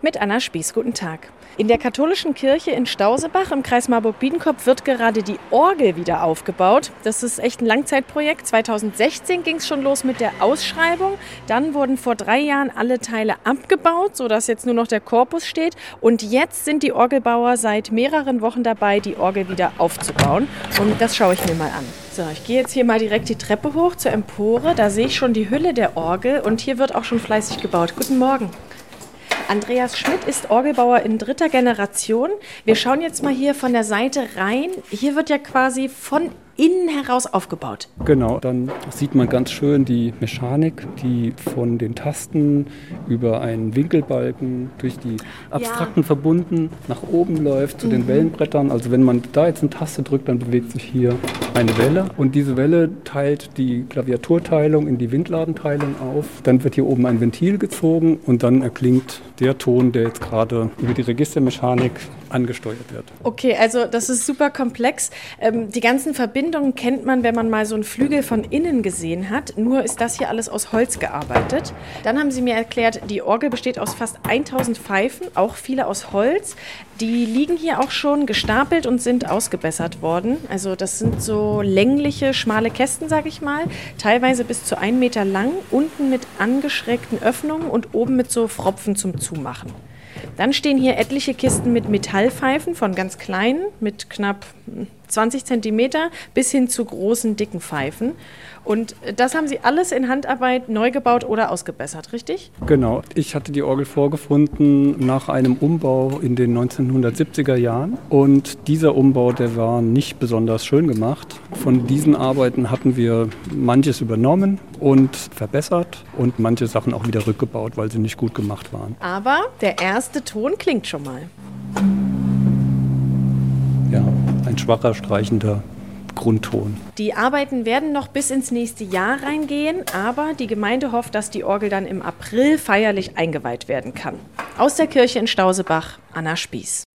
Mit Anna Spieß, guten Tag. In der katholischen Kirche in Stausebach im Kreis Marburg-Biedenkopf wird gerade die Orgel wieder aufgebaut. Das ist echt ein Langzeitprojekt. 2016 ging es schon los mit der Ausschreibung. Dann wurden vor drei Jahren alle Teile abgebaut, sodass jetzt nur noch der Korpus steht. Und jetzt sind die Orgelbauer seit mehreren Wochen dabei, die Orgel wieder aufzubauen. Und das schaue ich mir mal an. So, ich gehe jetzt hier mal direkt die Treppe hoch zur Empore. Da sehe ich schon die Hülle der Orgel und hier wird auch schon fleißig gebaut. Guten Morgen. Andreas Schmidt ist Orgelbauer in dritter Generation. Wir schauen jetzt mal hier von der Seite rein. Hier wird ja quasi von innen heraus aufgebaut. Genau, dann sieht man ganz schön die Mechanik, die von den Tasten über einen Winkelbalken durch die abstrakten ja. Verbunden nach oben läuft zu mhm. den Wellenbrettern. Also wenn man da jetzt eine Taste drückt, dann bewegt sich hier eine Welle und diese Welle teilt die Klaviaturteilung in die Windladenteilung auf. Dann wird hier oben ein Ventil gezogen und dann erklingt der Ton, der jetzt gerade über die Registermechanik angesteuert wird. Okay, also das ist super komplex. Ähm, die ganzen Verbindungen kennt man, wenn man mal so einen Flügel von innen gesehen hat. Nur ist das hier alles aus Holz gearbeitet. Dann haben sie mir erklärt, die Orgel besteht aus fast 1000 Pfeifen, auch viele aus Holz. Die liegen hier auch schon gestapelt und sind ausgebessert worden. Also das sind so längliche, schmale Kästen, sage ich mal, teilweise bis zu einen Meter lang, unten mit angeschrägten Öffnungen und oben mit so Fropfen zum Zumachen. Dann stehen hier etliche Kisten mit Metallpfeifen von ganz kleinen, mit knapp 20 Zentimeter, bis hin zu großen, dicken Pfeifen. Und das haben Sie alles in Handarbeit neu gebaut oder ausgebessert, richtig? Genau. Ich hatte die Orgel vorgefunden nach einem Umbau in den 1970er Jahren. Und dieser Umbau, der war nicht besonders schön gemacht. Von diesen Arbeiten hatten wir manches übernommen und verbessert und manche Sachen auch wieder rückgebaut, weil sie nicht gut gemacht waren. Aber der erste Ton klingt schon mal. Schwacher, streichender Grundton. Die Arbeiten werden noch bis ins nächste Jahr reingehen, aber die Gemeinde hofft, dass die Orgel dann im April feierlich eingeweiht werden kann. Aus der Kirche in Stausebach, Anna Spieß.